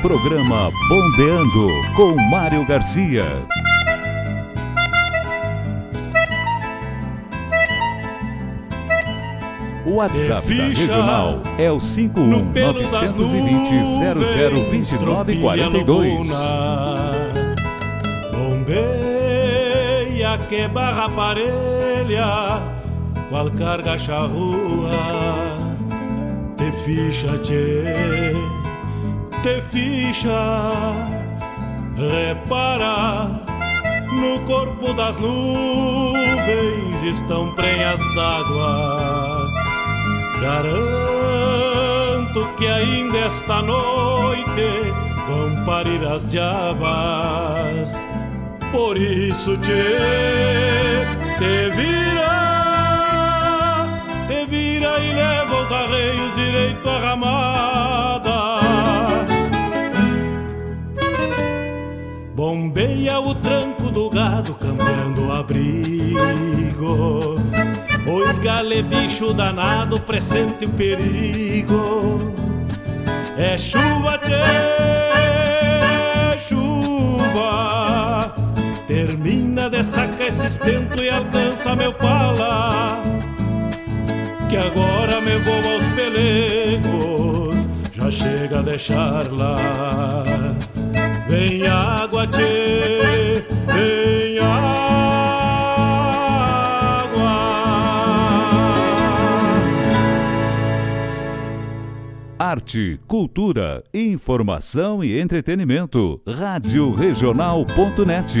programa Bombeando com Mário Garcia. O WhatsApp da Regional é o no pelo das 51 920 002942. Bombeia que barra parelha, qual carga charrua, te ficha, tchê, te ficha, repara, no corpo das nuvens estão prenhas d'água. Garanto que ainda esta noite vão parir as diabas. Por isso te, te vira, te vira e leva os arreios direito à ramada. Bombeia o tranco do gado cambiando o abrigo. Oi, gale bicho danado, pressente o perigo. É chuva, tchê, chuva. Termina de sacar esse estento e alcança meu pala. Que agora me vou aos pelegos, já chega a deixar lá. Vem água, tchê, vem água. Arte, cultura, informação e entretenimento. Rádio Regional.net.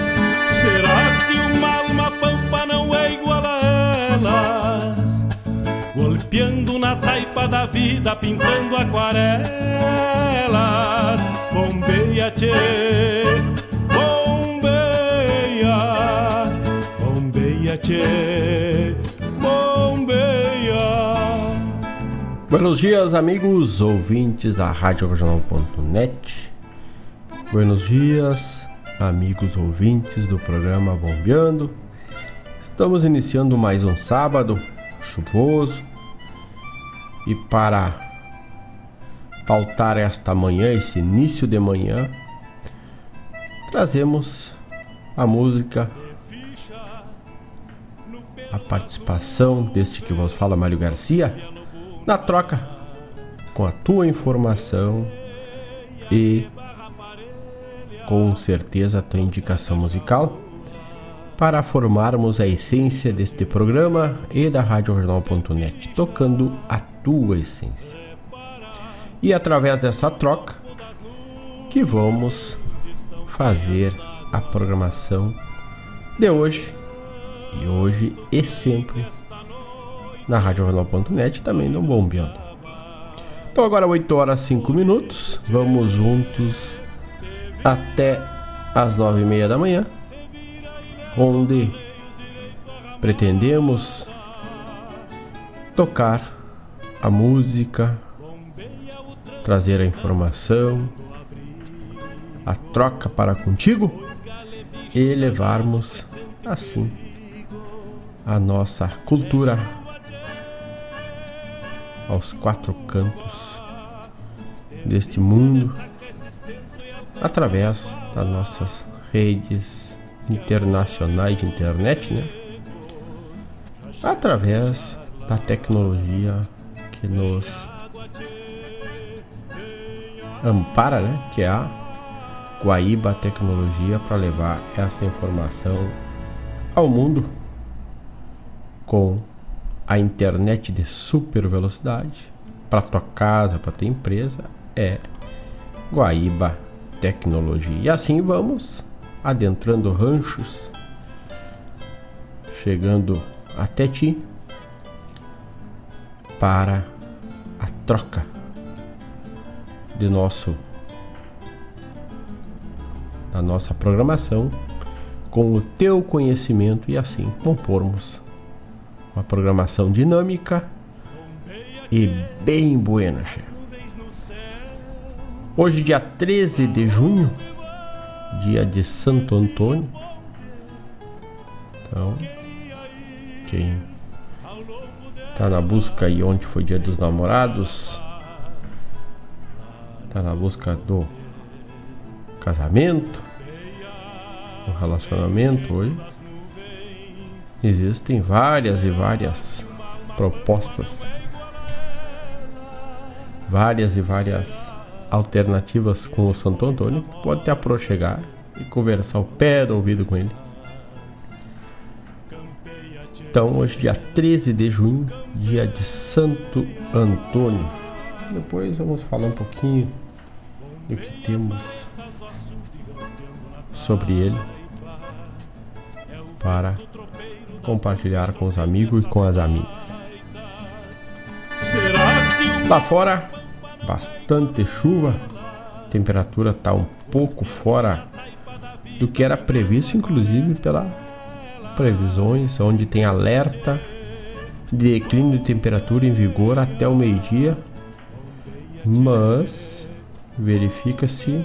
Na taipa da vida, pintando aquarelas. Bombeia, tchê, bombeia, bombeia, tchê, bombeia. Buenos dias, amigos ouvintes da Rádio Regional.net. Buenos dias, amigos ouvintes do programa Bombeando. Estamos iniciando mais um sábado chuvoso e para pautar esta manhã, esse início de manhã, trazemos a música, a participação deste que vos fala Mário Garcia, na troca com a tua informação e com certeza a tua indicação musical para formarmos a essência deste programa e da RádioJornal.net, tocando a tua essência. E através dessa troca que vamos fazer a programação de hoje e hoje e sempre na RádioJornal.net também no Bombeando. Então agora 8 horas 5 minutos, vamos juntos até as 9 e meia da manhã, onde pretendemos tocar a música, trazer a informação, a troca para contigo e levarmos assim a nossa cultura aos quatro cantos deste mundo através das nossas redes internacionais de internet, né? Através da tecnologia que nos ampara, né? Que é a Guaíba Tecnologia para levar essa informação ao mundo com a internet de super velocidade para tua casa, para tua empresa é Guaíba Tecnologia. E assim vamos adentrando ranchos, chegando até ti para troca de nosso da nossa programação com o teu conhecimento e assim compormos uma programação dinâmica e bem buena. Hoje, dia 13 de junho, dia de Santo Antônio. Então, quem tá na busca e onde foi dia dos namorados, tá na busca do casamento, do relacionamento hoje. Existem várias e várias propostas, várias e várias alternativas com o Santo Antônio, pode te aproximar e conversar o pé do ouvido com ele. Então, hoje, dia 13 de junho, dia de Santo Antônio. Depois vamos falar um pouquinho do que temos sobre ele para compartilhar com os amigos e com as amigas. Lá fora, bastante chuva, a temperatura está um pouco fora do que era previsto, inclusive pela previsões, onde tem alerta de declínio de temperatura em vigor até o meio-dia, mas verifica-se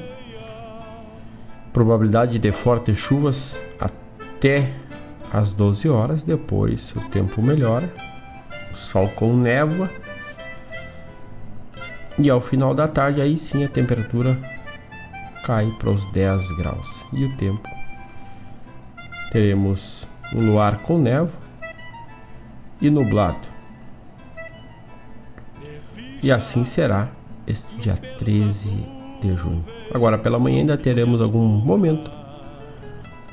probabilidade de fortes chuvas até às 12 horas. Depois o tempo melhora, o sol com névoa e ao final da tarde, aí sim a temperatura cai para os 10 graus. E o tempo teremos um luar com névoa e nublado. E assim será este dia 13 de junho. Agora pela manhã ainda teremos algum momento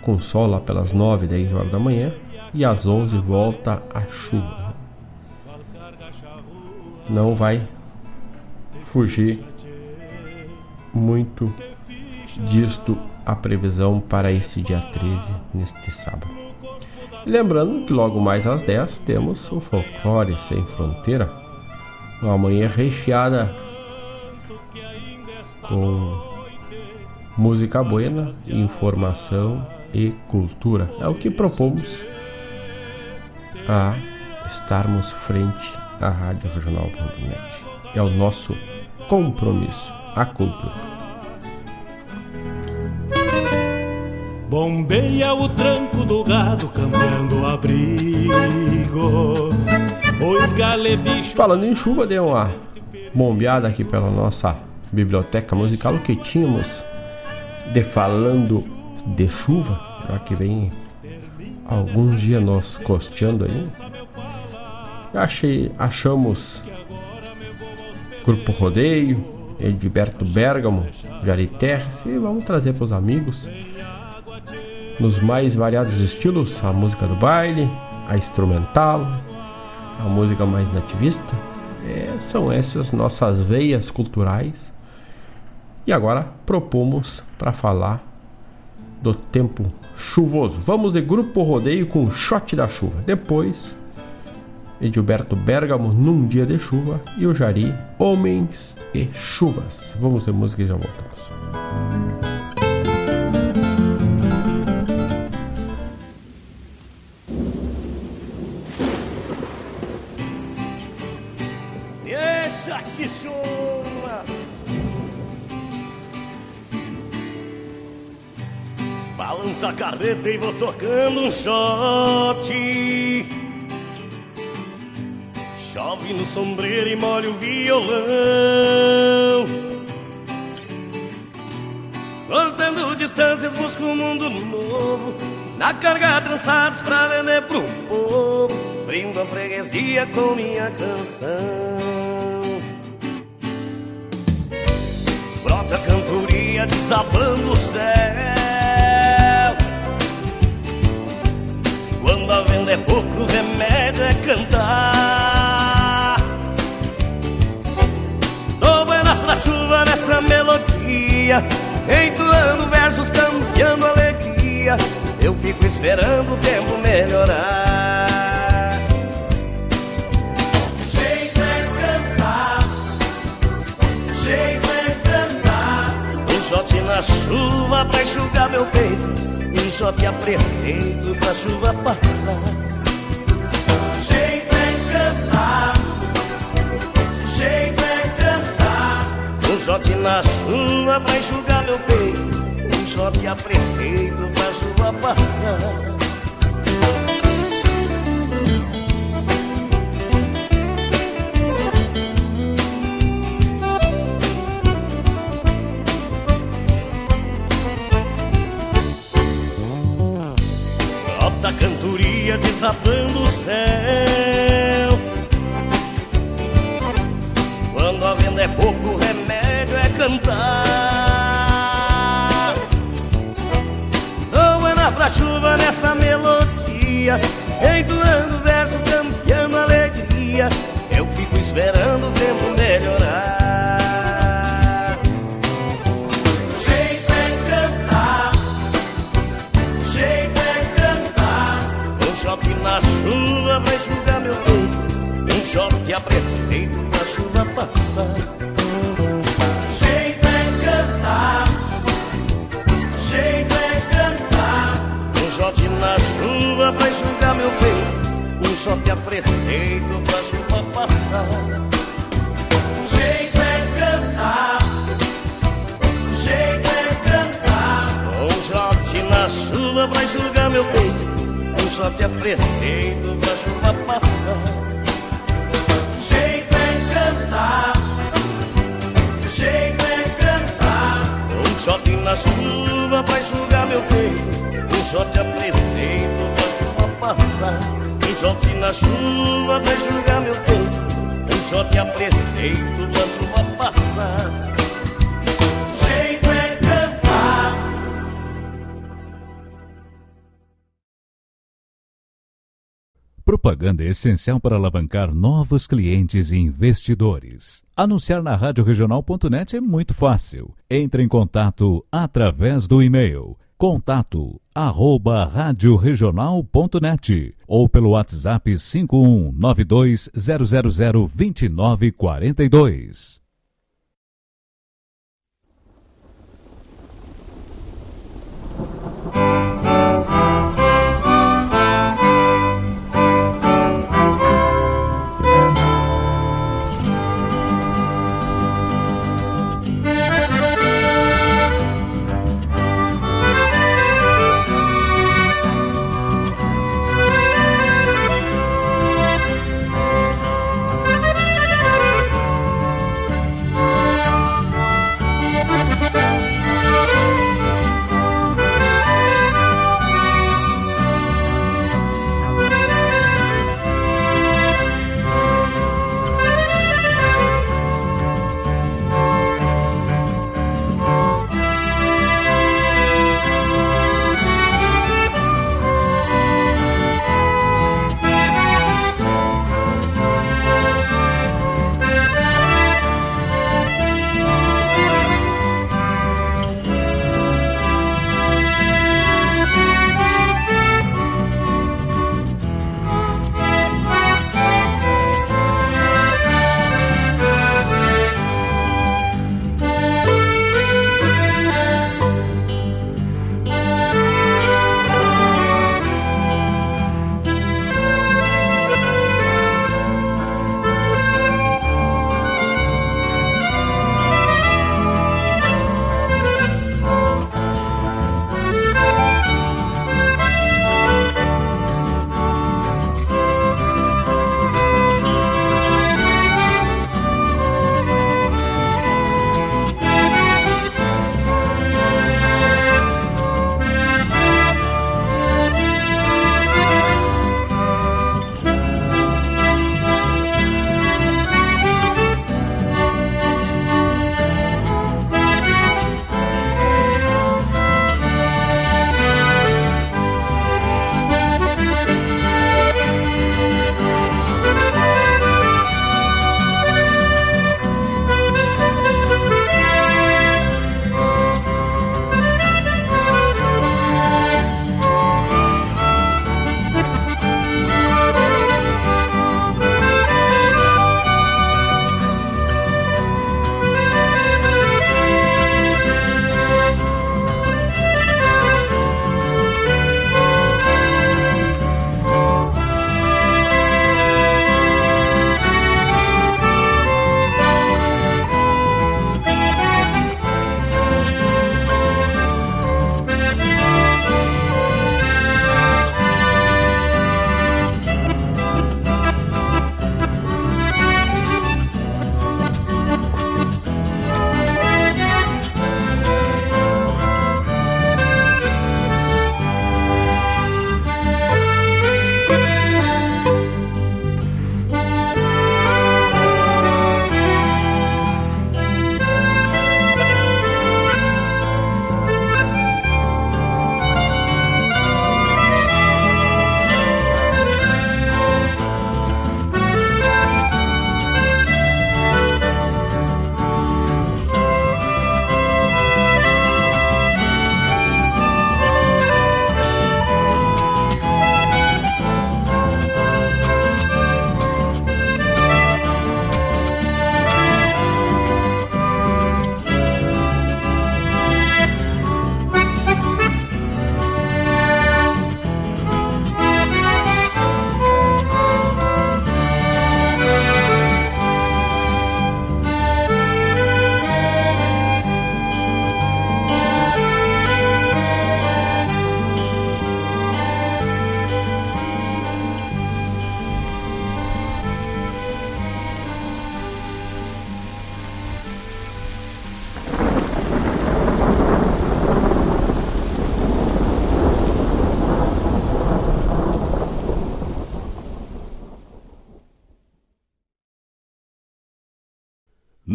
com sol lá pelas 9, 10 horas da manhã e às 11 volta a chuva. Não vai fugir muito disto a previsão para esse dia 13, neste sábado. Lembrando que logo mais às 10 temos o Folclore Sem Fronteira, uma manhã recheada com música buena, informação e cultura. É o que propomos a estarmos frente à Rádio Regional.net. É o nosso compromisso, a cultura. Bombeia o tranco do gado, cambiando o abrigo. Oi, gale bicho. Falando em chuva, deu uma bombeada aqui pela nossa biblioteca musical que tínhamos de falando de chuva, já que vem alguns dias nós costeando aí. Achei, achamos Grupo Rodeio, Edilberto Bergamo, Jari Terres e vamos trazer para os amigos nos mais variados estilos, a música do baile, a instrumental, a música mais nativista. É, são essas nossas veias culturais. E agora propomos para falar do tempo chuvoso. Vamos de grupo rodeio com shot da chuva. Depois, Edilberto Bergamo num dia de chuva e o Jari Homens e Chuvas. Vamos de música e já voltamos. Balança a carreta e vou tocando um shot. Chove no sombreiro e molha o violão. Cortando distâncias busco um mundo novo. Na carga trançados pra vender pro povo. Brindo a freguesia com minha canção Brota cantoria desabando o céu Quando a venda é pouco, o remédio é cantar. Dou buenas pra chuva nessa melodia, entoando versos, cambiando alegria. Eu fico esperando o tempo melhorar. Um shot na chuva pra enxugar meu peito só te apreceito pra chuva passar. Jeito é cantar, jeito é cantar. Um shot na chuva pra enxugar meu peito. Um shot te apreceito pra chuva passar. Desatando o céu. Quando a venda é pouco, o remédio é cantar. Não é na pra chuva nessa melodia, entoando verso, campeando alegria. Eu fico esperando o tempo melhorar. Chuva vai enxugar meu peito Um shot a preceito pra chuva passar. Jeito é cantar. Jeito é cantar. Um shot na chuva vai enxugar meu peito Um shot a preceito pra chuva passar. Jeito é cantar. Jeito é cantar. Um shot na chuva vai enxugar meu peito só te apreceito pra chuva passar. Jeito é cantar, jeito é cantar. Um shot na chuva pra enxugar meu peito. Um shot apreceito pra chuva passar. Um shot na chuva pra enxugar meu peito. Um shot apreceito pra chuva passar. Propaganda é essencial para alavancar novos clientes e investidores. Anunciar na radioregional.net é muito fácil. Entre em contato através do e-mail contato arroba radioregional.net ou pelo WhatsApp 51920002942.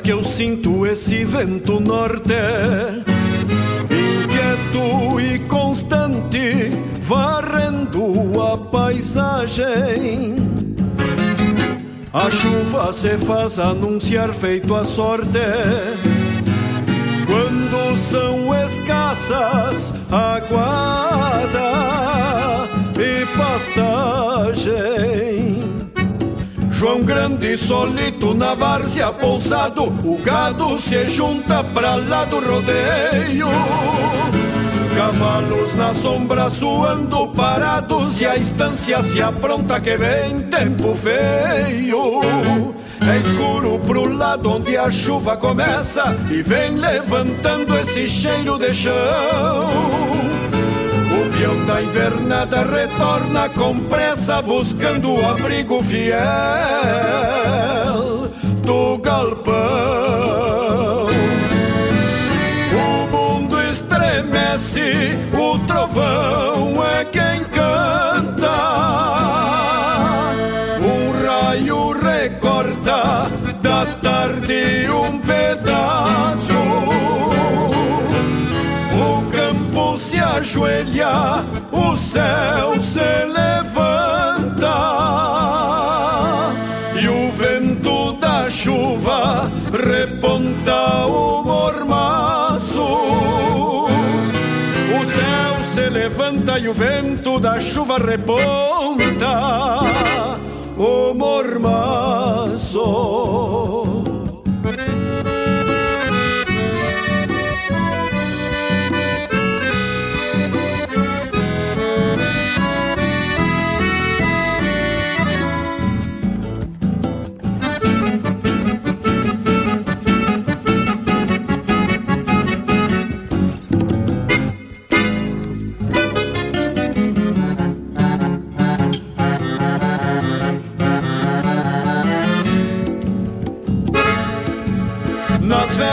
que eu sinto esse vento norte, inquieto e constante, varrendo a paisagem. A chuva se faz anunciar feito a sorte. Quando são escassas Grande solito na várzea pousado O gado se junta pra lá do rodeio. Cavalos na sombra suando parados E a estância se apronta que vem tempo feio. É escuro pro lado onde a chuva começa E vem levantando esse cheiro de chão peão da invernada retorna com pressa buscando o abrigo fiel do galpão. O mundo estremece, o trovão é quem canta. Um raio recorta da tarde um pedaço ajoelha, o céu se levanta e o vento da chuva reponta o mormaço. O céu se levanta e o vento da chuva reponta o mormaço.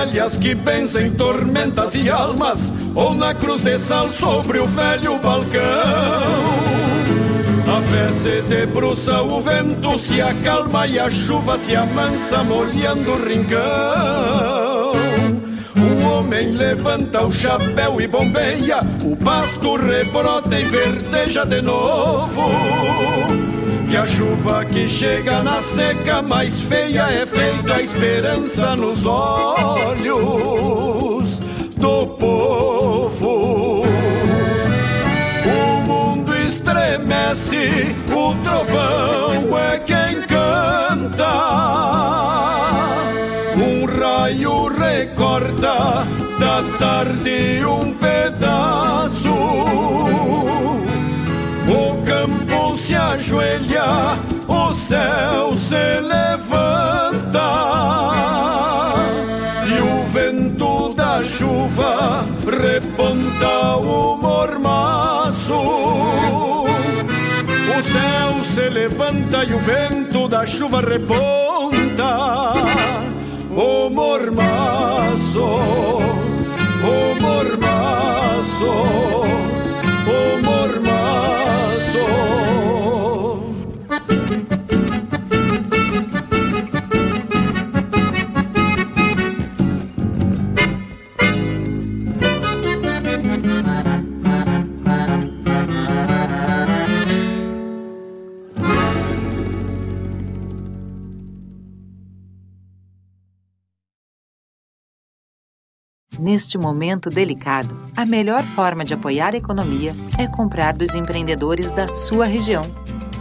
Velhas que benzem tormentas e almas, ou na cruz de sal sobre o velho balcão. A fé se debruça, o vento se acalma e a chuva se amansa, molhando o rincão. O homem levanta o chapéu e bombeia, o pasto rebrota e verdeja de novo. Que a chuva que chega na seca mais feia é feita a esperança nos olhos do povo. O mundo estremece, o trovão é quem canta. Um raio recorta da tarde um pedaço. Se ajoelha, o céu se levanta. E o vento da chuva reponta o mormaço. O céu se levanta e o vento da chuva reponta. O mormaço, o mormaço, Neste momento delicado, a melhor forma de apoiar a economia é comprar dos empreendedores da sua região.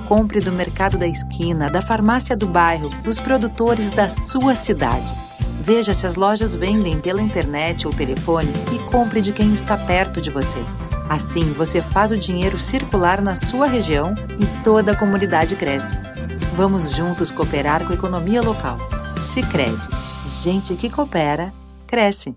Compre do mercado da esquina, da farmácia do bairro, dos produtores da sua cidade. Veja se as lojas vendem pela internet ou telefone e compre de quem está perto de você. Assim, você faz o dinheiro circular na sua região e toda a comunidade cresce. Vamos juntos cooperar com a economia local. Sicredi, gente que coopera cresce.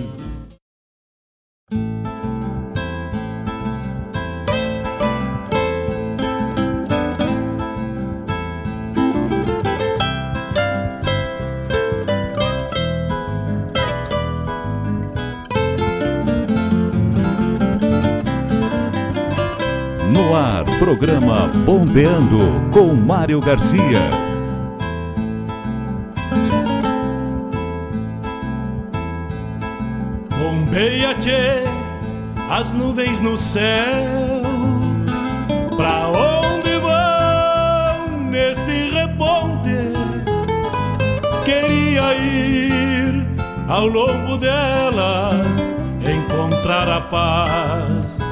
Programa Bombeando com Mário Garcia. Bombeia, tchê, as nuvens no céu. Pra onde vão neste reponte? Queria ir ao longo delas, encontrar a paz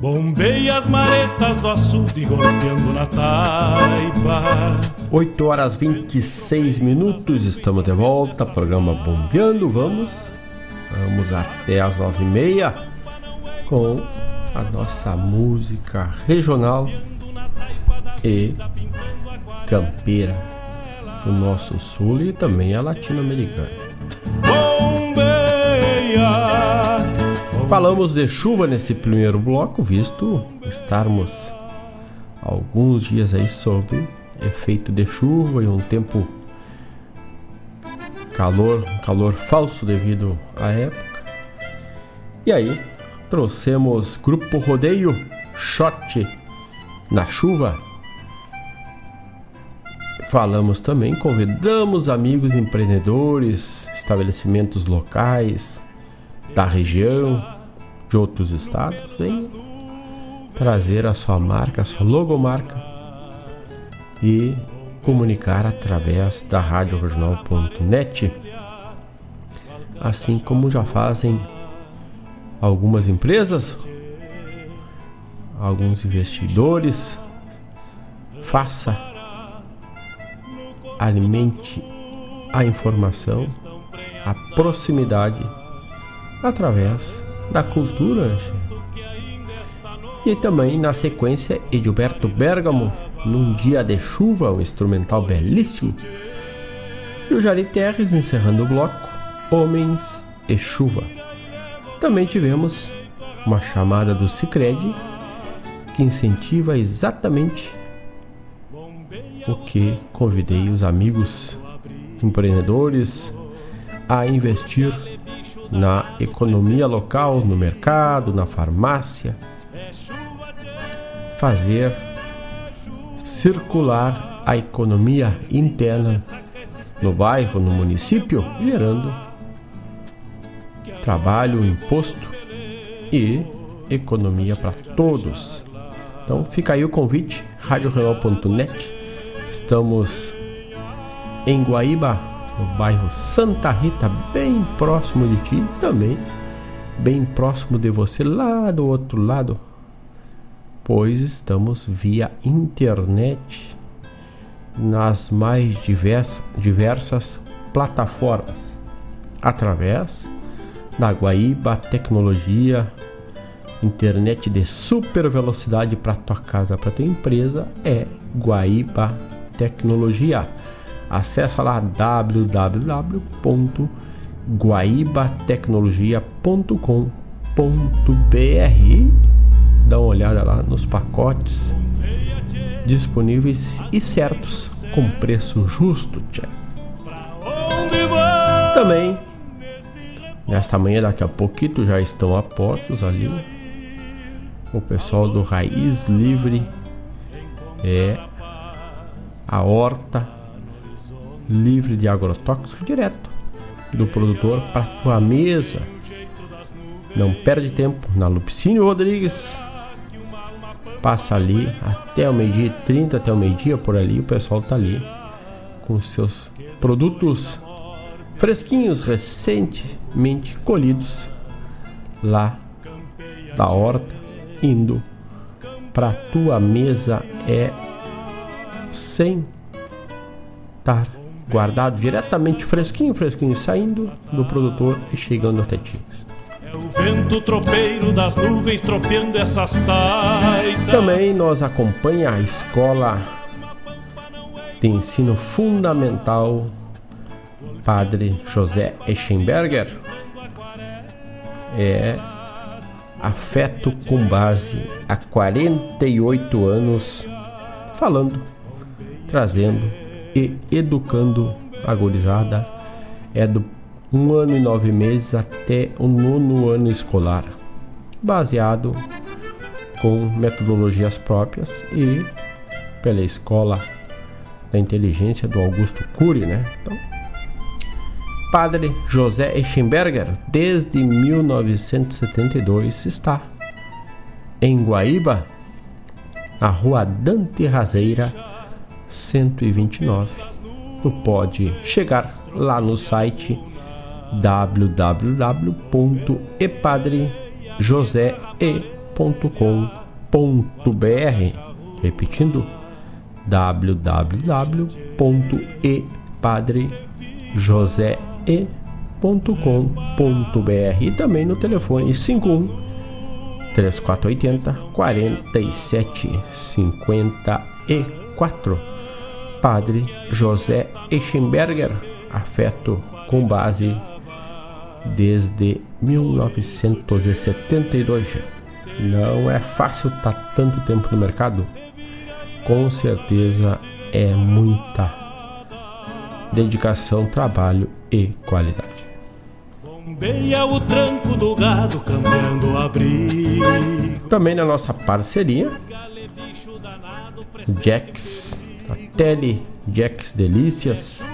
Bombei as maretas do açude golpeando na taipa. 8 horas 26 minutos, estamos de volta, programa Bombeando, vamos. Vamos até as 9 e meia com a nossa música regional e campeira do nosso sul e também a latino-americana. Bombeia Falamos de chuva nesse primeiro bloco, visto estarmos alguns dias aí sob efeito de chuva e um tempo calor, calor falso devido à época. E aí, trouxemos Grupo Rodeio Shot na chuva. Falamos também, convidamos amigos empreendedores, estabelecimentos locais da região de outros estados, vem trazer a sua marca, a sua logomarca e comunicar através da rádio regional.net, assim como já fazem algumas empresas, alguns investidores. Faça, alimente a informação, a proximidade através da cultura. E também na sequência Edilberto Bergamo, num dia de chuva, um instrumental belíssimo. E o Jari Terres encerrando o bloco Homens e Chuva. Também tivemos uma chamada do Cicred que incentiva exatamente o que convidei os amigos empreendedores a investir na economia local, no mercado, na farmácia, fazer circular a economia interna no bairro, no município, gerando trabalho, imposto e economia para todos. Então fica aí o convite, radiorenal.net. Estamos em Guaíba, no bairro Santa Rita, bem próximo de ti, também bem próximo de você, lá do outro lado, pois estamos via internet nas mais diversas, diversas plataformas, através da Guaíba Tecnologia, internet de super velocidade para tua casa, para tua empresa é Guaíba Tecnologia. Acesse lá www.guaibatecnologia.com.br. Dá uma olhada lá nos pacotes disponíveis e certos com preço justo, tchê. Também nesta manhã daqui a pouquinho já estão a postos ali o pessoal do Raiz Livre é a horta livre de agrotóxicos direto do produtor para tua mesa. Não perde tempo na Lupicínio Rodrigues. Passa ali até o meio-dia 30, até o meio-dia por ali, o pessoal tá ali com seus produtos fresquinhos, recentemente colhidos lá da horta, indo para tua mesa é sem estar guardado diretamente fresquinho, fresquinho, saindo do produtor e chegando até ti. É o vento tropeiro das nuvens tropeando essas taitas. Também nós acompanha a escola de ensino fundamental Padre José Eschenberger. É afeto com base há 48 anos, falando, trazendo e educando a gurizada é do um ano e nove meses até o nono ano escolar, baseado com metodologias próprias e pela escola da inteligência do Augusto Cury, né? Então, Padre José Eschenberger, desde 1972, está em Guaíba, na rua Dante Razeira, 129. Tu pode chegar lá no site www.epadrejosee.com.br Repetindo, www.epadrejosee.com.br e também no telefone 51 3480 4754 Padre José Eschenberger, afeto com base desde 1972. Não é fácil estar tá tanto tempo no mercado. Com certeza é muita dedicação, trabalho e qualidade. Bombeia o tranco do gado cambiando abrigo. Também na nossa parceria, Jax Tele Jacks Delícias.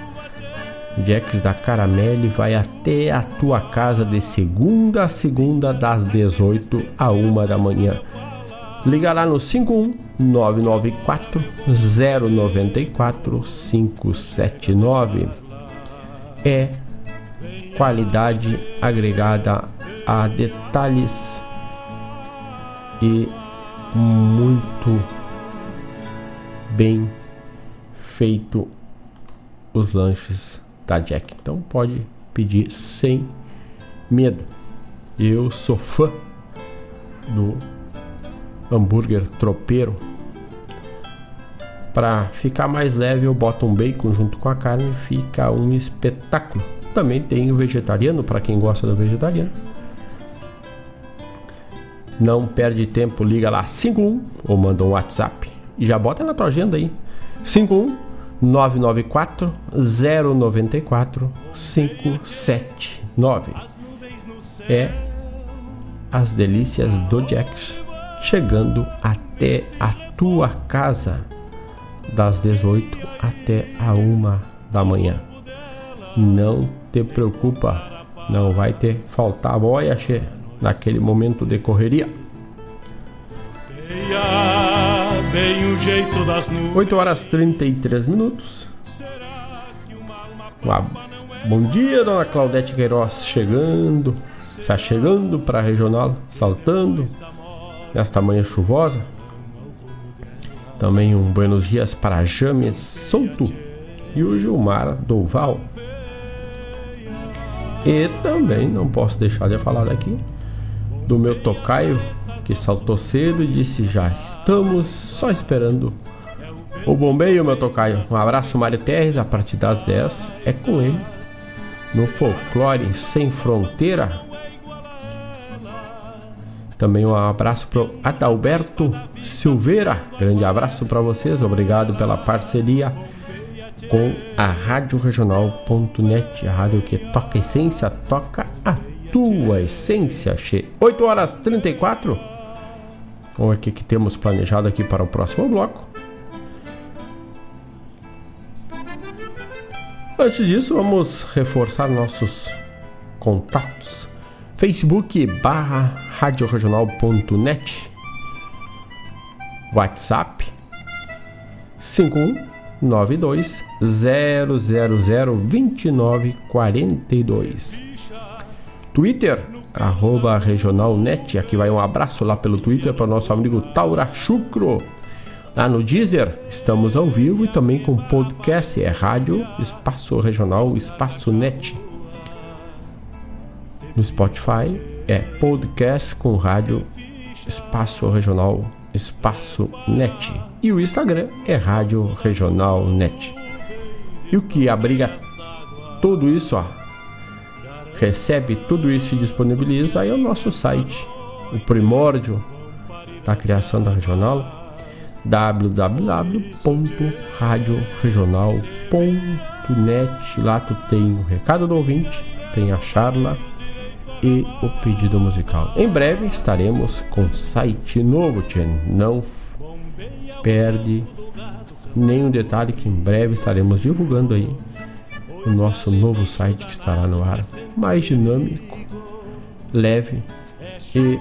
Jacks da Caramelle vai até a tua casa de segunda a segunda, das 18 a 1 da manhã. Liga lá no 51 994 094 579. É qualidade agregada a detalhes e muito bem feito os lanches da Jack. Então pode pedir sem medo. Eu sou fã do hambúrguer tropeiro. Para ficar mais leve, eu boto um bacon junto com a carne, fica um espetáculo. Também tem o vegetariano para quem gosta do vegetariano. Não perde tempo, liga lá 51 ou manda um WhatsApp e já bota na tua agenda aí 51 994 094 579. É as delícias do Jax chegando até a tua casa das 18 até a 1 da manhã. Não te preocupa, não vai ter faltar boia naquele momento de correria. Bem o jeito das nuvens. 8 horas 33 minutos. Ah, bom dia, dona Claudete Queiroz, chegando. Está chegando para a regional, saltando nesta manhã chuvosa. Também um buenos dias para James Souto e o Gilmar Douval. E também não posso deixar de falar daqui do meu tocaio que saltou cedo e disse: Já estamos só esperando o bombeio, meu tocaio. Um abraço, Mário Terres. A partir das 10 é com ele no Folclore Sem Fronteira. Também um abraço para Adalberto Silveira. Grande abraço para vocês. Obrigado pela parceria com a Rádio Regional.net, a rádio que toca essência, toca a tua essência, che. 8 horas 34. Vamos ver o que temos planejado aqui para o próximo bloco. Antes disso, vamos reforçar nossos contatos. Facebook barra radioregional.net WhatsApp 5192 000 2942 Twitter arroba regionalnet aqui vai um abraço lá pelo Twitter para o nosso amigo Taura Chucro Lá no Deezer estamos ao vivo e também com podcast, é Rádio Espaço Regional Espaço Net. No Spotify é podcast com Rádio Espaço Regional Espaço Net. E o Instagram é Rádio Regional Net. E o que abriga tudo isso, ó, recebe tudo isso e disponibiliza aí é o nosso site, o primórdio da criação da regional www.radioregional.net. Lá tu tem o recado do ouvinte, tem a charla e o pedido musical. Em breve estaremos com site novo, Tchen. Não perde nenhum detalhe que em breve estaremos divulgando aí o nosso novo site que estará no ar, mais dinâmico, leve e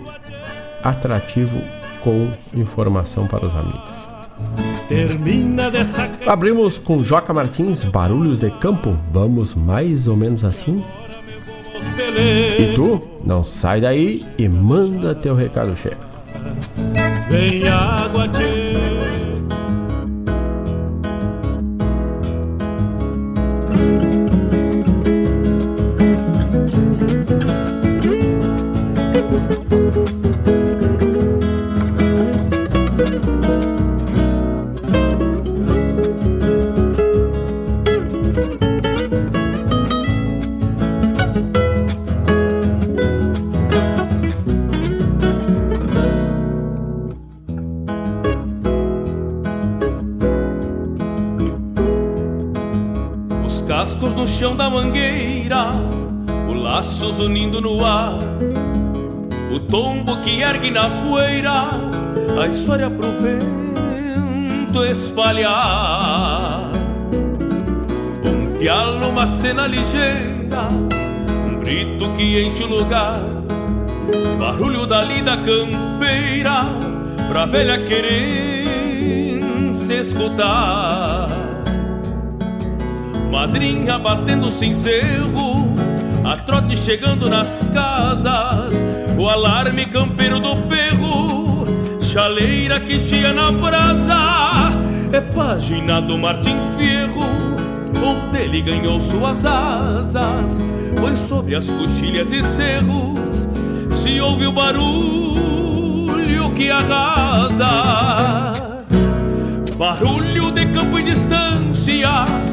atrativo com informação para os amigos. Abrimos com Joca Martins, Barulhos de Campo. Vamos mais ou menos assim. E tu, não sai daí e manda teu recado, chefe. Vem água, da mangueira, o laços unindo no ar, o tombo que ergue na poeira, a história pro vento espalhar. Um pialo, uma cena ligeira, um grito que enche o lugar, barulho da lida campeira, pra velha querer se escutar madrinha batendo cinzeiro, a trote chegando nas casas, o alarme campeiro do perro, chaleira que chia na brasa, é página do Martim Fierro, onde ele ganhou suas asas, pois sobre as coxilhas e cerros se ouve o barulho que arrasa. Barulho de campo e distância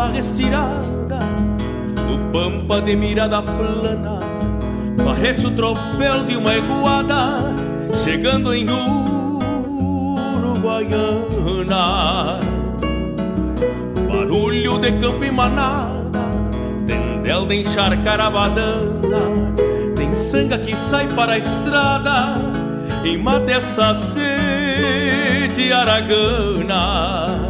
Barra estirada, no pampa de mirada plana, Parece o tropel de uma eguada chegando em Uruguaiana. Barulho de campo e manada, tendel de encharcar a badana. Tem sanga que sai para a estrada e mata essa sede aragana.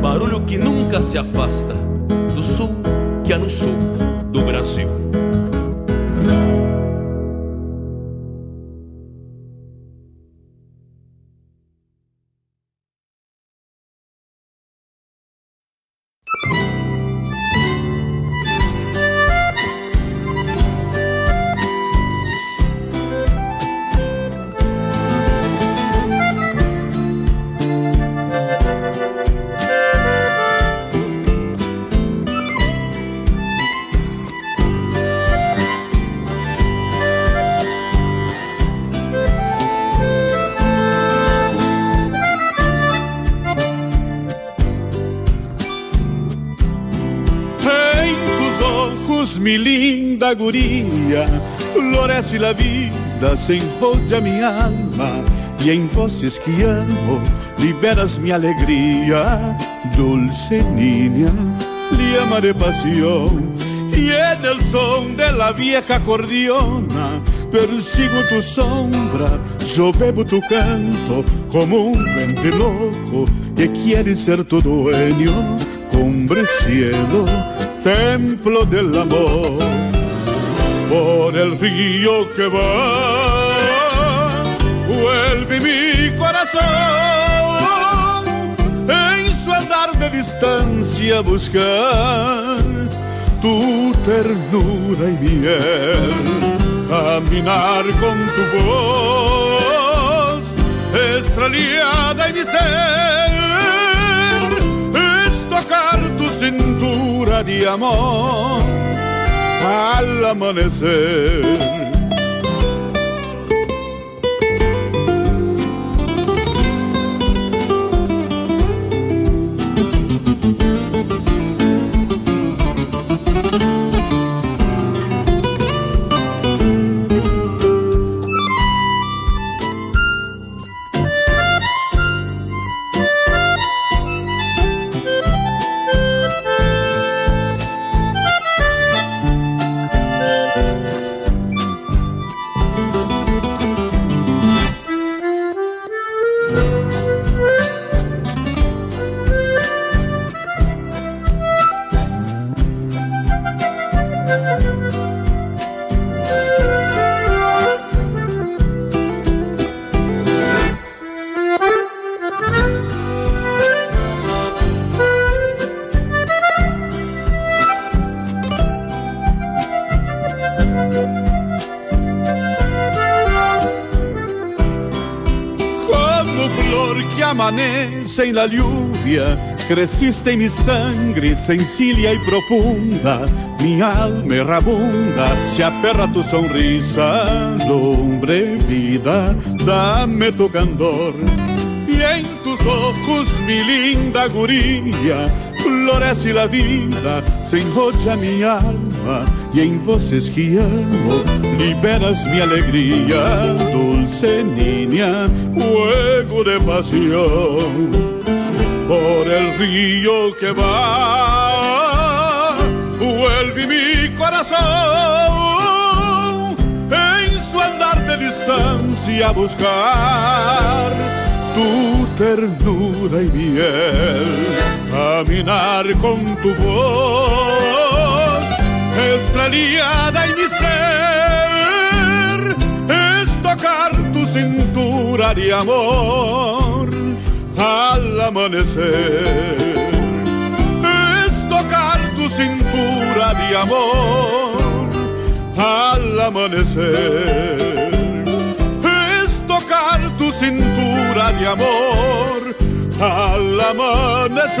barulho que nunca se afasta do sul que há no sul do Brasil. Guria, floresce la vida, se enrolla mi alma, y en voces que amo, liberas mi alegría, dulce niña, le amaré pasión, y en el son de la vieja acordeona, persigo tu sombra, yo bebo tu canto, como un vente loco que quiere ser tu dueño, cumbre cielo, templo del amor por el río que va, vuelve mi corazón en su andar de distancia a buscar tu ternura y miel, caminar con tu voz estrellada y mi ser, es tocar tu cintura de amor al amanecer. En la lluvia, creciste en mi sangre sencilla y profunda, mi alma errabunda se aferra a tu sonrisa, nombre vida, dame tu candor. Y en tus ojos, mi linda guría, florece la vida, se enrolla mi alma, y en voces que amo, liberas mi alegría, dulce niña, juego de pasión por el río que va, vuelve mi corazón voy a buscar tu ternura y miel, caminar con tu voz, estrellada y mi ser, es tocar tu cintura de amor al amanecer, es tocar tu cintura de amor al amanecer tu cintura de amor al amanecer.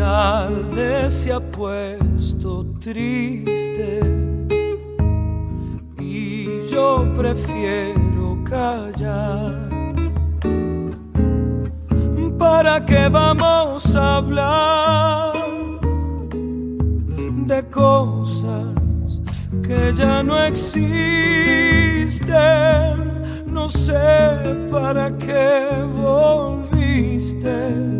Tarde se ha puesto triste y yo prefiero callar. ¿Para qué vamos a hablar de cosas que ya no existen? No sé para qué volviste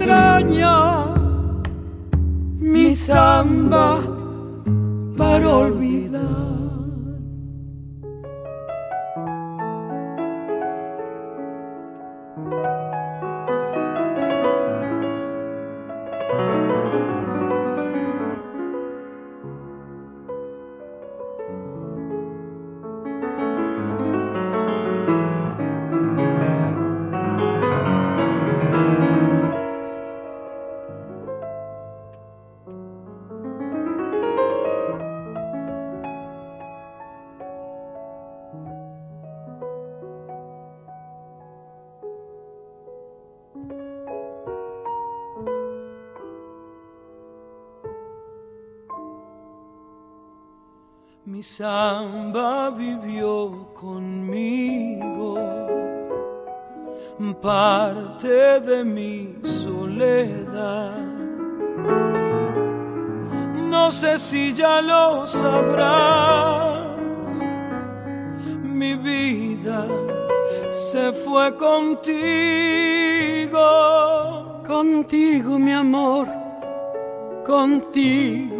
extraña mi samba para Mi samba vivió conmigo, parte de mi soledad. No sé si ya lo sabrás, mi vida se fue contigo. Contigo, mi amor, contigo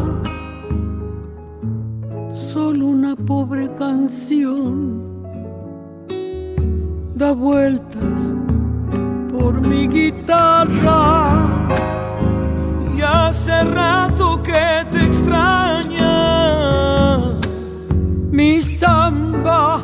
Pobre canción da vueltas por mi guitarra. Y hace rato que te extraña mi samba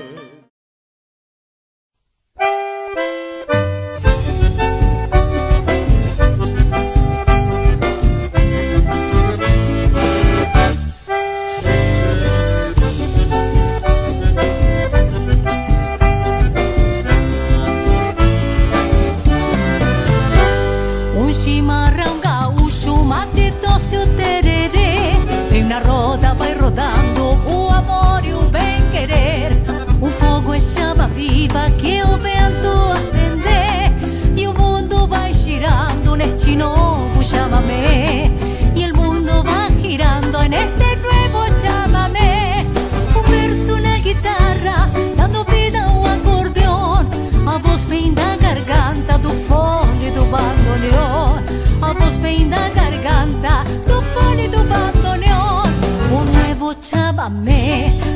me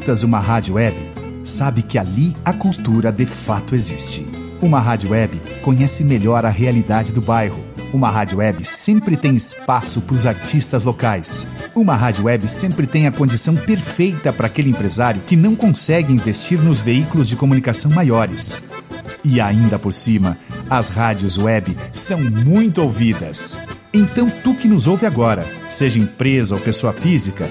escutas uma rádio web, sabe que ali a cultura de fato existe. Uma rádio web conhece melhor a realidade do bairro. Uma rádio web sempre tem espaço para os artistas locais. Uma rádio web sempre tem a condição perfeita para aquele empresário que não consegue investir nos veículos de comunicação maiores. E ainda por cima, as rádios web são muito ouvidas. Então, tu que nos ouve agora, seja empresa ou pessoa física,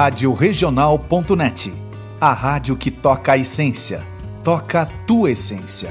Rádio Regional.net a rádio que toca a essência, toca a tua essência.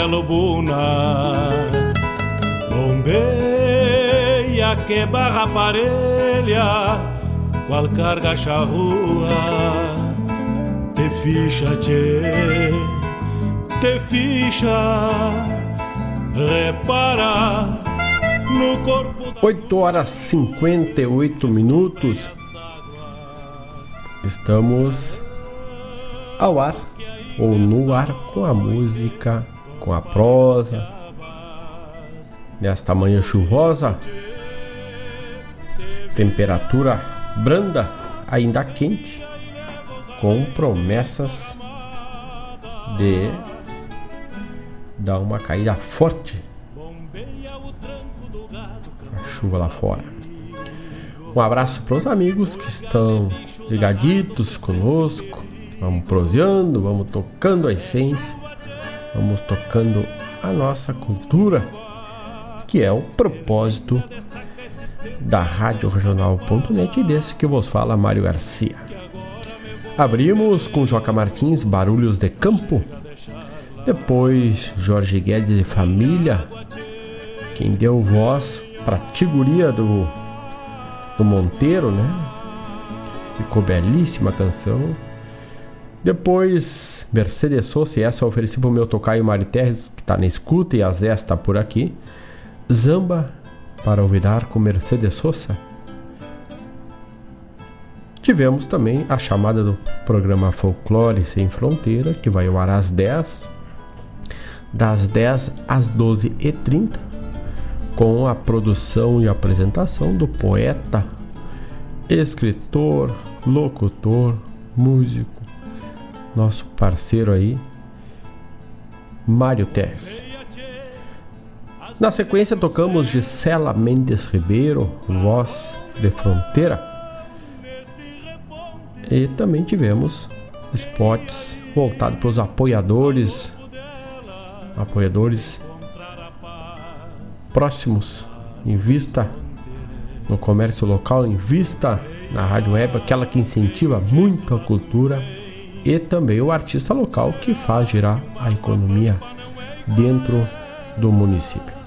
tropilha lobuna, bombeia que barra parelha, qual carga charrua, te ficha, tchê, te ficha, repara no corpo. 8 horas 58 minutos. Estamos ao ar ou no ar com a música, com a prosa. Nesta manhã chuvosa, temperatura branda, ainda quente, com promessas de dar uma caída forte. A chuva lá fora. Um abraço para os amigos que estão ligaditos conosco. Vamos proseando, vamos tocando a essência, vamos tocando a nossa cultura, que é o propósito da Rádio Regional.net e desse que vos fala Mário Garcia. Abrimos com Joca Martins, Barulhos de Campo. Depois Jorge Guedes e Família, quem deu voz para a tiguria do, do Monteiro, né? Ficou belíssima a canção. Depois, Mercedes Souza, essa eu ofereci para o meu tocaio Mário Terres, que está na escuta, e a Zé está por aqui. Zamba para olvidar com Mercedes Souza. Tivemos também a chamada do programa Folclore Sem Fronteira, que vai ao ar às 10, das 10 às 12h30, com a produção e apresentação do poeta, escritor, locutor, músico, nosso parceiro aí, Mário Tess. Na sequência tocamos Gisela Mendes Ribeiro, Voz de Fronteira. E também tivemos spots voltados para os apoiadores, apoiadores próximos em vista no comércio local, em vista na rádio web, aquela que incentiva muito a cultura e também o artista local que faz girar a economia dentro do município.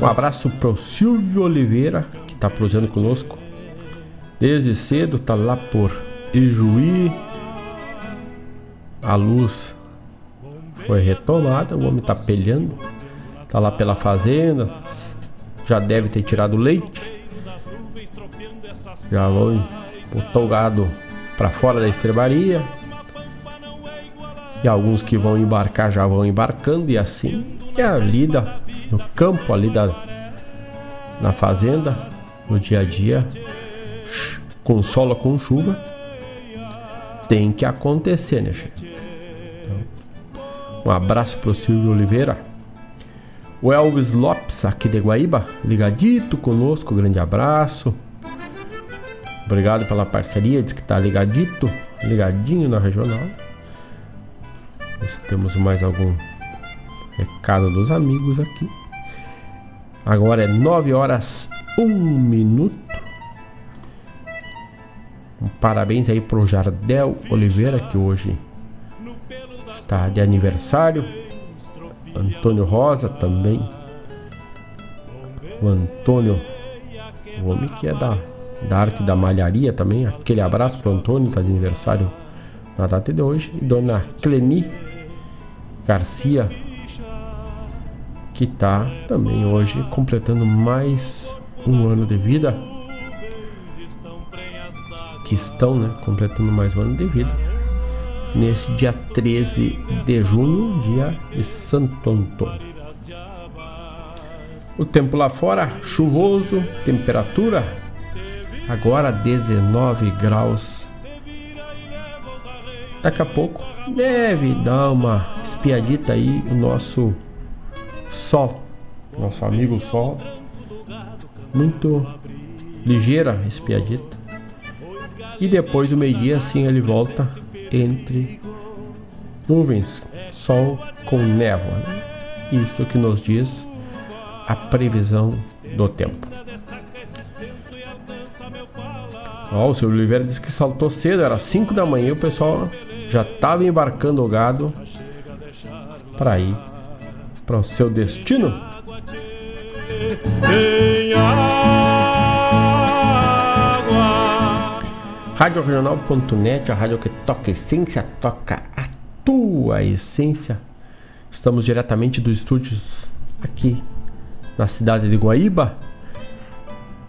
Um abraço para o Silvio Oliveira, que está prosseguindo conosco. Desde cedo, tá lá por Ijuí. A luz foi retomada, o homem está pelhando. Tá lá pela fazenda, já deve ter tirado leite. Já vão botar o gado para fora da estrebaria. E alguns que vão embarcar já vão embarcando e assim é a lida no campo ali da na fazenda, no dia a dia, com sol ou com chuva, tem que acontecer, né, gente? Então, um abraço pro Silvio Oliveira. O Elvis Lopes, aqui de Guaíba, ligadito conosco, grande abraço. Obrigado pela parceria, diz que tá ligadito, ligadinho na regional. Temos mais algum recado dos amigos aqui. Agora é 9 horas 1 minuto. Um parabéns aí pro Jardel Oliveira, que hoje está de aniversário. Antônio Rosa também. O Antônio, o homem que é da, da arte da malharia também. Aquele abraço pro Antônio, está de aniversário na data de hoje. E Dona Cleni Garcia, que está também hoje completando mais um ano de vida. Que estão, né? Completando mais um ano de vida nesse dia 13 de junho, dia de Santo Antônio. O tempo lá fora, chuvoso, temperatura agora 19 graus. Daqui a pouco deve dar uma espiadita aí o nosso sol, nosso amigo sol. Muito ligeira espiadita. E depois do meio-dia, assim ele volta entre nuvens, sol com névoa. Né? Isso que nos diz a previsão do tempo. Ó, o seu Oliveira disse que saltou cedo, era 5 da manhã, o pessoal já estava embarcando o gado para ir para o seu destino. RádioRegional.net, a rádio que toca essência, toca a tua essência. Estamos diretamente dos estúdios aqui na cidade de Guaíba,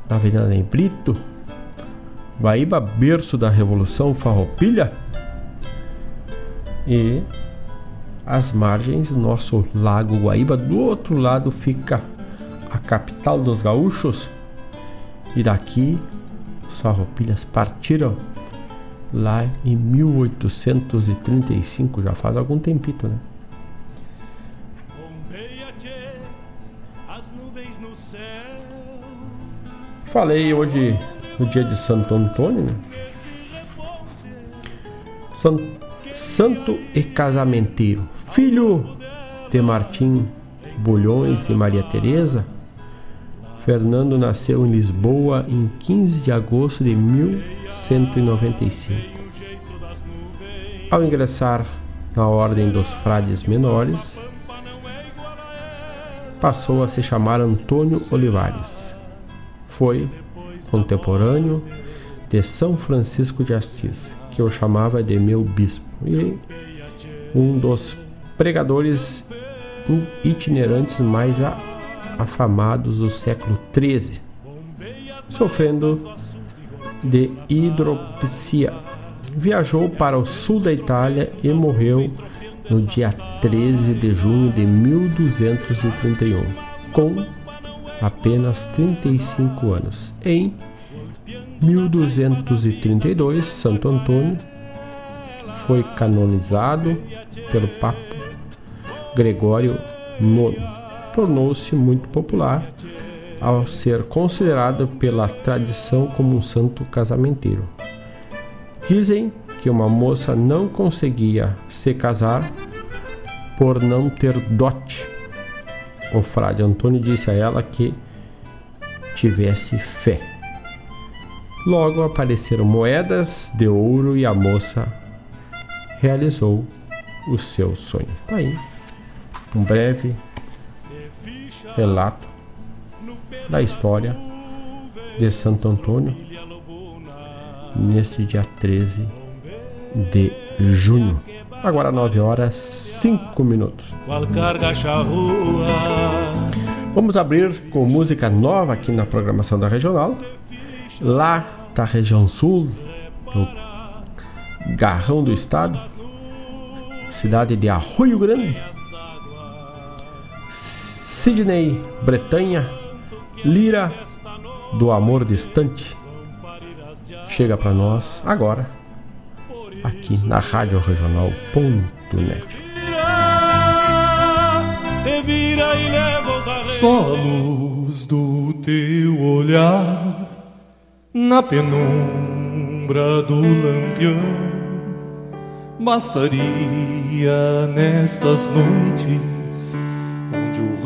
na Avenida em Brito. Guaíba, berço da Revolução Farroupilha. E as margens do nosso lago Guaíba. Do outro lado fica a capital dos gaúchos. E daqui farroupilhas partiram lá em 1835, já faz algum tempito, né? Falei hoje no dia de Santo Antônio, né? Santo e casamenteiro, filho de Martim Bulhões e Maria Teresa, Fernando nasceu em Lisboa em 15 de agosto de 1195. Ao ingressar na Ordem dos Frades Menores, passou a se chamar Antônio Olivares. foi contemporâneo de São Francisco de Assis, que eu chamava de meu bispo, e um dos pregadores itinerantes mais afamados do século XIII, sofrendo de hidropsia. Viajou para o sul da Itália e morreu no dia 13 de junho de 1231, com apenas 35 anos. Em 1232, Santo Antônio foi canonizado pelo Papa Gregório IX. Tornou-se muito popular ao ser considerado pela tradição como um santo casamenteiro. Dizem que uma moça não conseguia se casar por não ter dote. O frade Antônio disse a ela que tivesse fé. Logo apareceram moedas de ouro e a moça realizou o seu sonho. Tá aí um breve relato da história de Santo Antônio neste dia 13 de junho. Agora 9 horas 5 minutos. Vamos abrir com música nova aqui na programação da regional. Lá da região sul, do Garrão do Estado, cidade de Arroio Grande. Sidney Bretanha, Lira do Amor Distante, chega para nós agora, aqui na Rádio Regional.net. Só a luz do teu olhar na penumbra do lampião bastaria nestas noites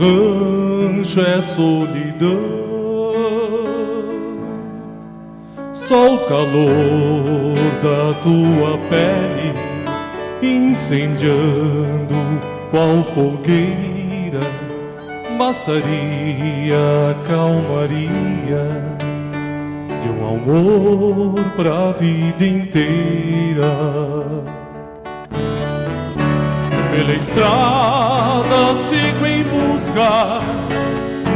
rancho é solidão. Só o calor da tua pele incendiando qual fogueira bastaria a calmaria de um amor pra vida inteira. Pela estrada sigo em busca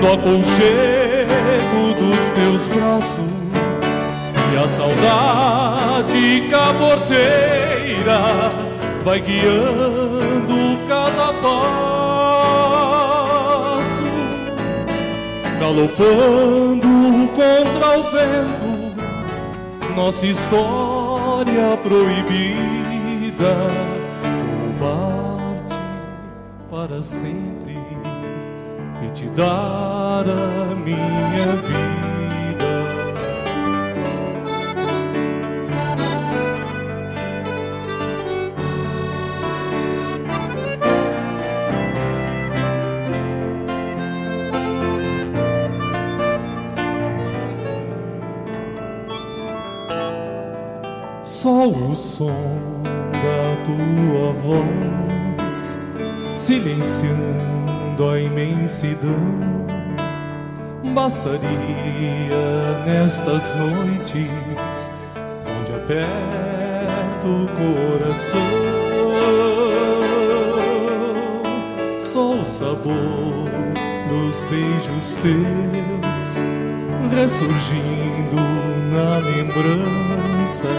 do aconchego dos teus braços. E a saudade caborteira vai guiando cada passo, galopando contra o vento, nossa história proibida, para sempre e te dar a minha vida. Só o som da tua voz silenciando a imensidão. Bastaria nestas noites onde aperto o coração. Só o sabor dos beijos teus ressurgindo na lembrança.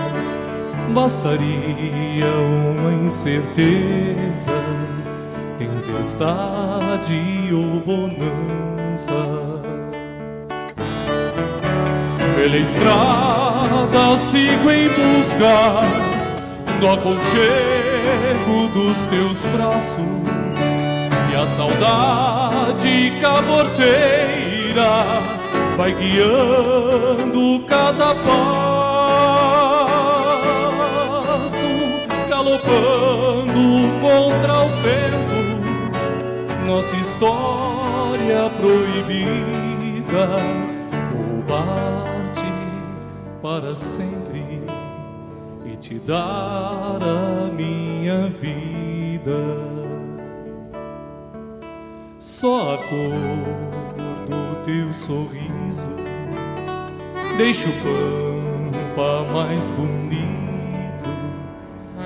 Bastaria uma incerteza, tempestade ou bonança. Pela estrada sigo em busca do aconchego dos teus braços e a saudade caborteira vai guiando cada passo nossa história proibida, roubar-te para sempre e te dar a minha vida. Só a cor do teu sorriso deixa o pampa mais bonito.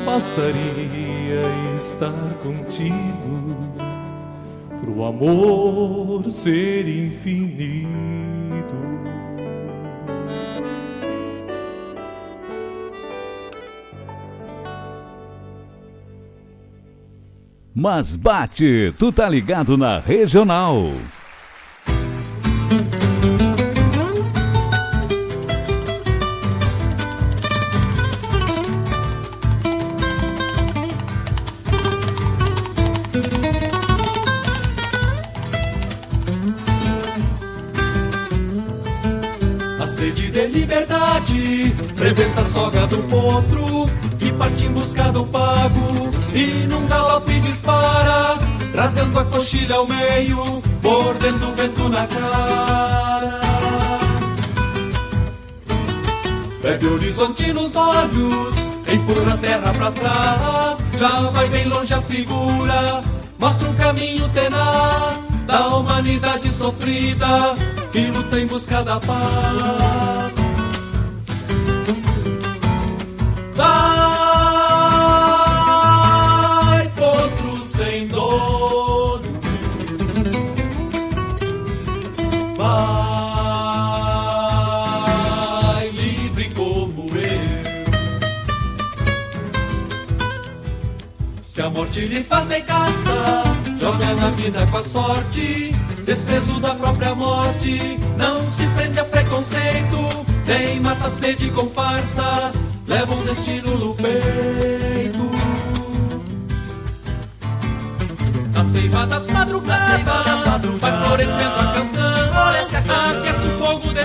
Bastaria estar contigo pro amor ser infinito. Mas bate, tu tá ligado na regional. Do potro que parte em busca do pago e num galope dispara, trazendo a coxilha ao meio, mordendo o vento na cara. Bebe o horizonte nos olhos, empurra a terra pra trás, já vai bem longe a figura, mostra um caminho tenaz da humanidade sofrida que luta em busca da paz. Se a morte lhe faz de caça, joga na vida com a sorte, desprezo da própria morte. Não se prende a preconceito, nem mata a sede com farsas, leva um destino no peito. Na seiva das madrugadas, vai florescendo a canção, aquece o fogo de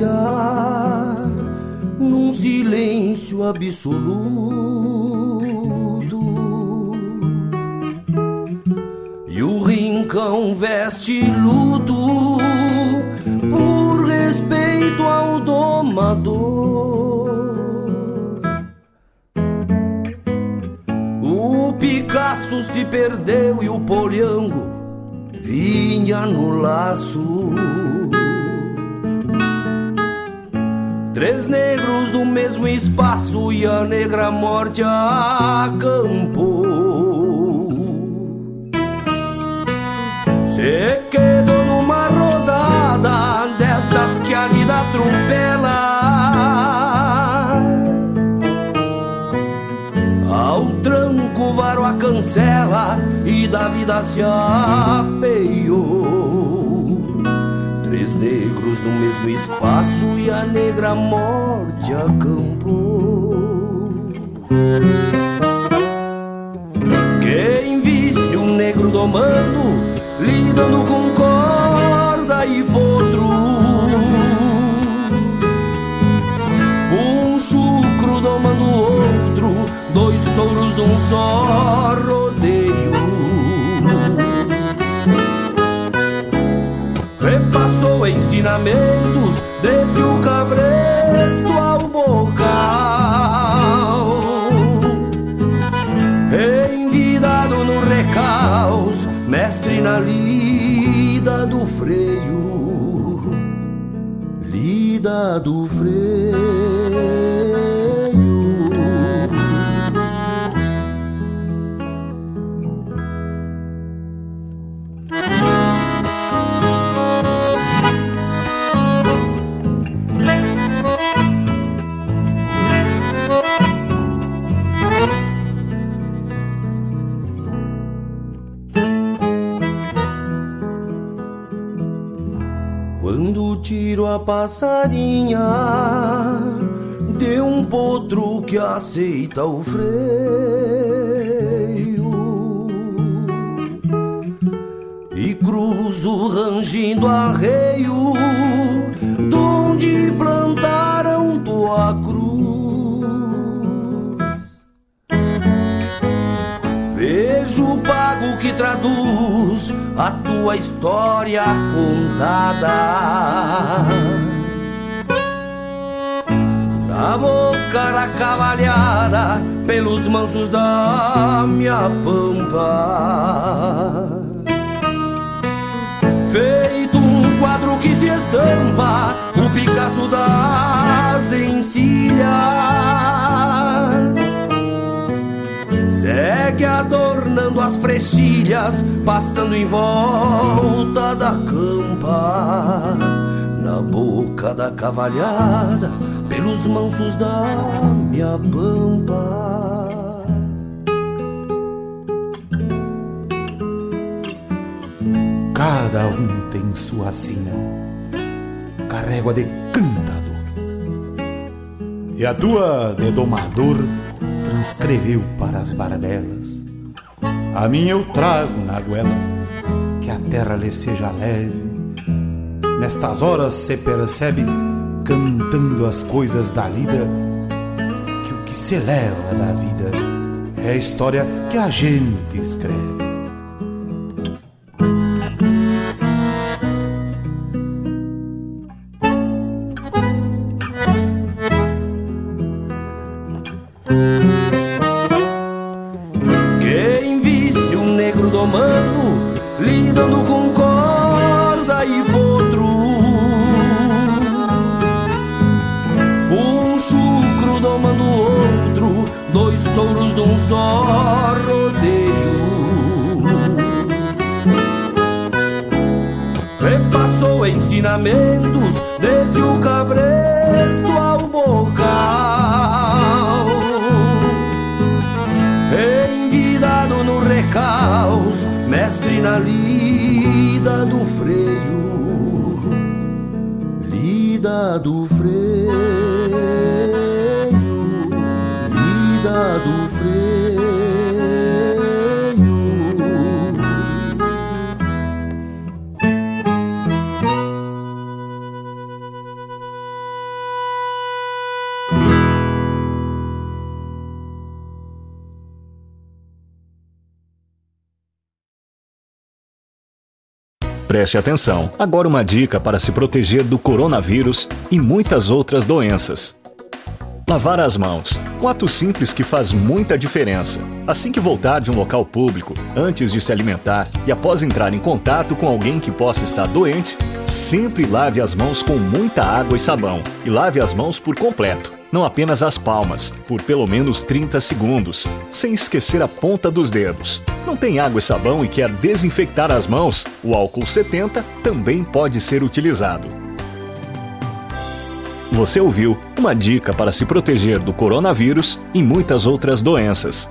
silenciar num silêncio absoluto. E o rincão veste luto por respeito ao domador. O Picasso se perdeu e o Poliango vinha no laço. Três negros do mesmo espaço e a negra morte acampou. Se quedou numa rodada destas que a vida atropela. Ao tranco, varo a cancela e da vida se apeou. Negros no mesmo espaço e a negra morte acampou. Quem visse um negro domando, lidando com corda e potro. Um chucro domando outro, dois touros de um só ensinamentos desde o cabresto ao bocal. Envidado no recaus, mestre na lida do freio. Lida do freio. Tiro a passarinha de um potro que aceita o freio e cruzo rangindo arreio donde plantaram tua cruz. Vejo o pago que traduz a tua história contada. Na boca da cavalhada, pelos mansos da minha pampa. Feito um quadro que se estampa, o Picasso das encilhas. Adornando as frechilhas, pastando em volta da campa. Na boca da cavalhada, pelos mansos da minha pampa. Cada um tem sua sina, carrego a de cantador. E a tua de domador transcreveu para as barbelas. A minha eu trago na goela, que a terra lhe seja leve. Nestas horas se percebe, cantando as coisas da lida, que o que se leva da vida é a história que a gente escreve. Preste atenção. Agora uma dica para se proteger do coronavírus e muitas outras doenças. Lavar as mãos. Um ato simples que faz muita diferença. Assim que voltar de um local público, antes de se alimentar e após entrar em contato com alguém que possa estar doente, sempre lave as mãos com muita água e sabão. E lave as mãos por completo, não apenas as palmas, por pelo menos 30 segundos, sem esquecer a ponta dos dedos. Não tem água e sabão e quer desinfectar as mãos? O álcool 70 também pode ser utilizado. Você ouviu uma dica para se proteger do coronavírus e muitas outras doenças.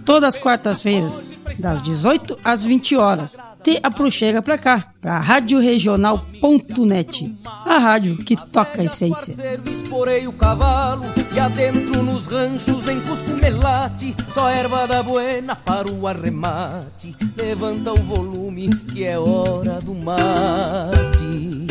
Todas as quartas-feiras, das 18 às 20 horas te aproxega pra cá, pra radioregional.net, a rádio que toca a essência. Esporei o cavalo e adentro nos ranchos cusco melate, só erva da buena para o arremate. Levanta o volume que é hora do mate.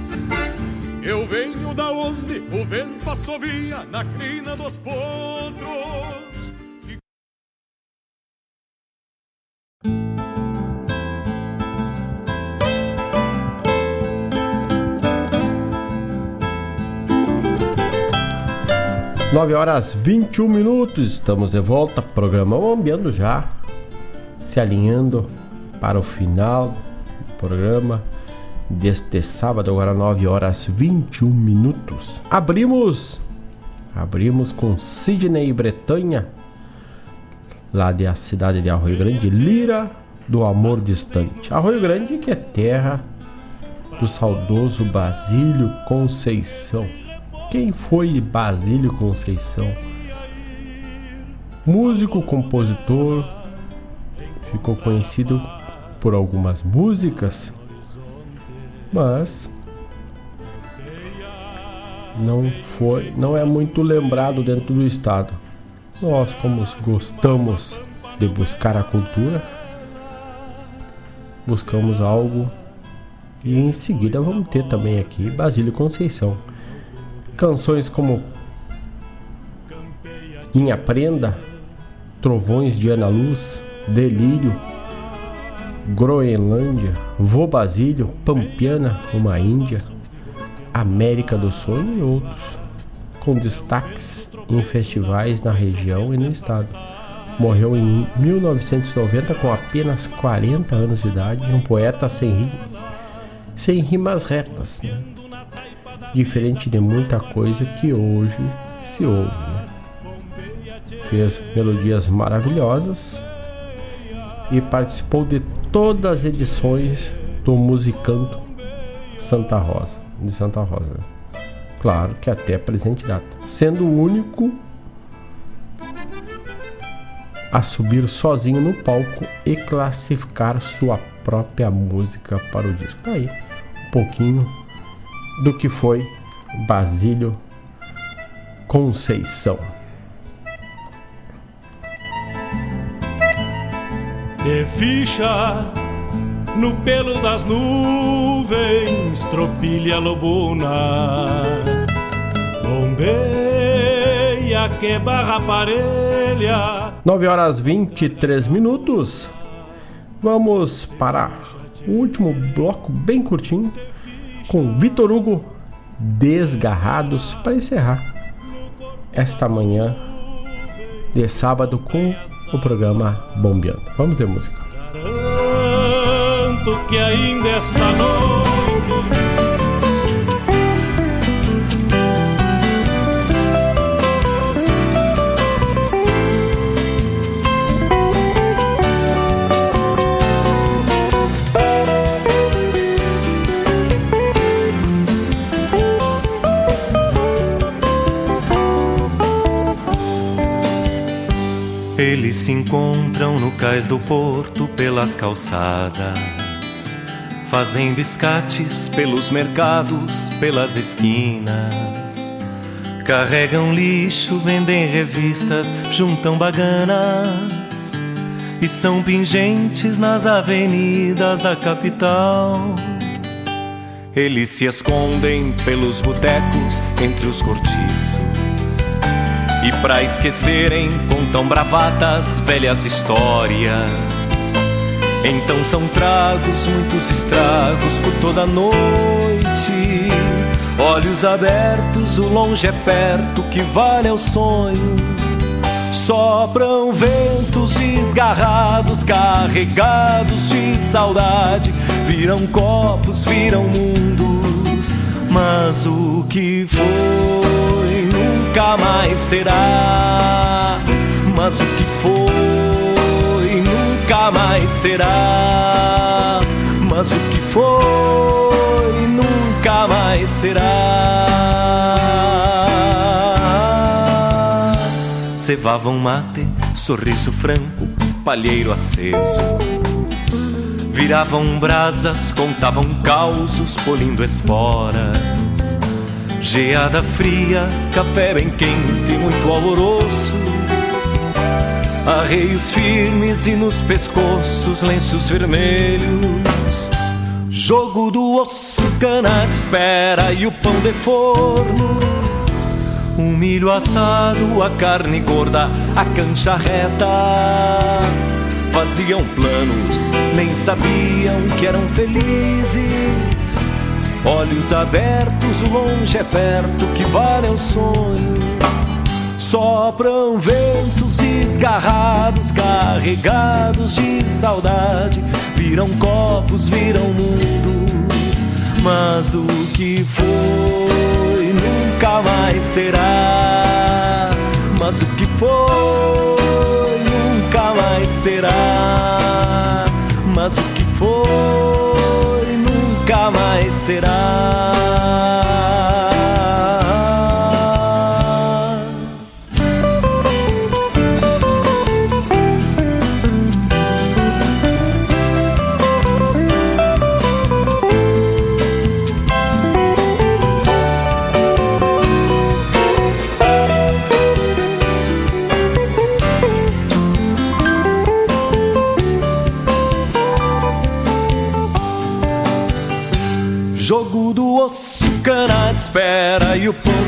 Eu venho da onde o vento assovia na crina dos potros. Nove horas 21 minutos, estamos de volta, programa Bombeando já, se alinhando para o final do programa deste sábado, agora 9 horas 21 minutos. Abrimos, abrimos com Sidney Bretanha, lá da cidade de Arroio Grande, Lira do Amor Distante. Arroio Grande que é terra do saudoso Basílio Conceição. Quem foi Basílio Conceição? Músico, compositor, ficou conhecido por algumas músicas mas não foi, não é muito lembrado dentro do estado. Nós, como gostamos de buscar a cultura, buscamos algo e em seguida vamos ter também aqui Basílio Conceição. Canções como Minha Prenda, Trovões de Ana Luz, Delírio, Groenlândia, Vô Basílio, Pampiana, uma Índia, América do Sonho e outros, com destaques em festivais na região e no estado. Morreu em 1990 com apenas 40 anos de idade, um poeta sem, sem rimas retas, né? diferente de muita coisa que hoje se ouve. Né? Fez melodias maravilhosas e participou de todas as edições do Musicanto Santa Rosa, de Santa Rosa. Claro que até a presente data, sendo o único a subir sozinho no palco e classificar sua própria música para o disco. Tá aí um pouquinho do que foi Basílio Conceição. De ficha no pelo das nuvens, tropilha lobuna, bombeia que barra parelha. 9 horas 23 minutos. Vamos para o último bloco bem curtinho com Vitor Hugo Desgarrados para encerrar esta manhã de sábado com o programa Bombeando. Vamos ver música. Garanto que ainda esta noite Eles se encontram no cais do porto pelas calçadas, fazem biscates pelos mercados, pelas esquinas. Carregam lixo, vendem revistas, juntam baganas e são pingentes nas avenidas da capital. Eles se escondem pelos botecos entre os cortiços e pra esquecerem, contam bravatas, velhas histórias. Então são tragos, muitos estragos por toda noite. Olhos abertos, o longe é perto, que vale é o sonho. Sopram ventos desgarrados, carregados de saudade. Viram copos, viram mundos, mas o que foi nunca mais será. Mas o que foi nunca mais será. Mas o que foi nunca mais será. Cevavam mate, sorriso franco, palheiro aceso. Viravam brasas, contavam causos, polindo esporas. Geada fria, café bem quente, muito alvoroço. Arreios firmes e nos pescoços lenços vermelhos. Jogo do osso, cana de espera e o pão de forno. O milho assado, a carne gorda, a cancha reta. Faziam planos, nem sabiam que eram felizes. Olhos abertos, o longe é perto, que vale é o sonho. Sopram ventos desgarrados, carregados de saudade. Viram copos, viram mundos, mas o que foi nunca mais será. Mas o que foi nunca mais será. Mas o que foi nunca mais será.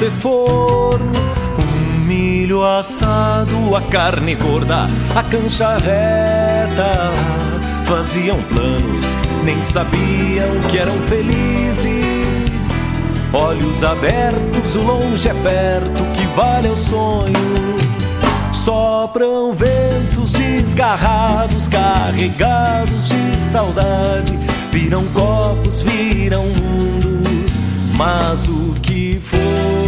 De forno. O milho assado, a carne gorda, a cancha reta. Faziam planos, nem sabiam que eram felizes. Olhos abertos, o longe é perto, que vale o sonho. Sopram ventos desgarrados, carregados de saudade. Viram copos, viram mundos, mas o que foi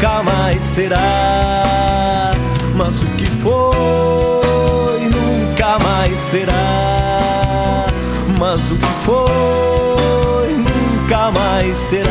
nunca mais será. Mas o que foi nunca mais será. Mas o que foi nunca mais será.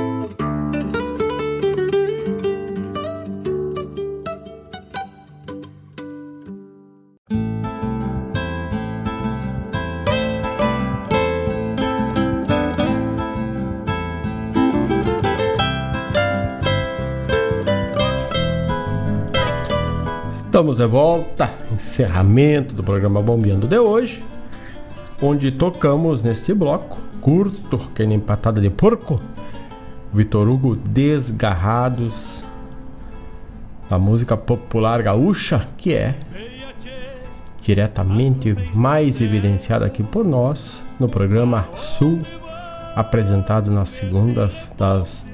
De volta, encerramento do programa Bombeando de hoje, onde tocamos neste bloco curto, que nem patada de porco, Vitor Hugo Desgarrados, da música popular gaúcha, que é diretamente mais evidenciada aqui por nós no programa Sul, apresentado nas segundas das,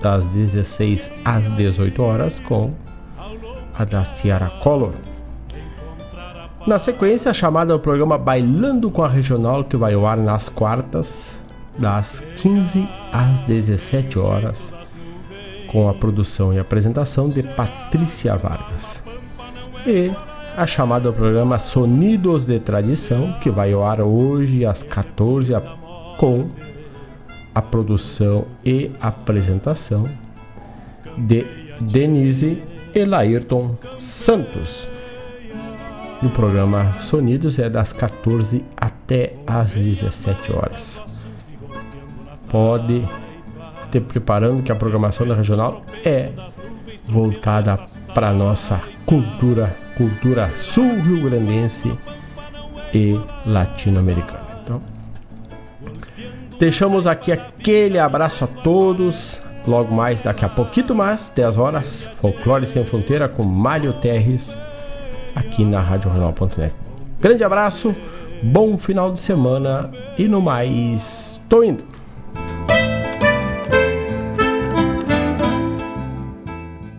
das 16 às 18 horas com a da Ciara Collor. Na sequência, a chamada do programa Bailando com a Regional, que vai ao ar nas quartas, das 15 às 17 horas, com a produção e apresentação de Patrícia Vargas. E a chamada do programa Sonidos de Tradição, que vai ao ar hoje às 14 com a produção e apresentação de Denise Elairton Santos. E o programa Sonidos é das 14 até as 17 horas. Pode ter preparando que a programação da regional é voltada para nossa cultura, cultura sul-rio-grandense e latino-americana. Então, deixamos aqui aquele abraço a todos. Logo mais, daqui a pouquinho mais, 10 horas, Folclore Sem Fronteira com Mário Terres, aqui na RádioJornal.net. Grande abraço, bom final de semana e no mais, tô indo.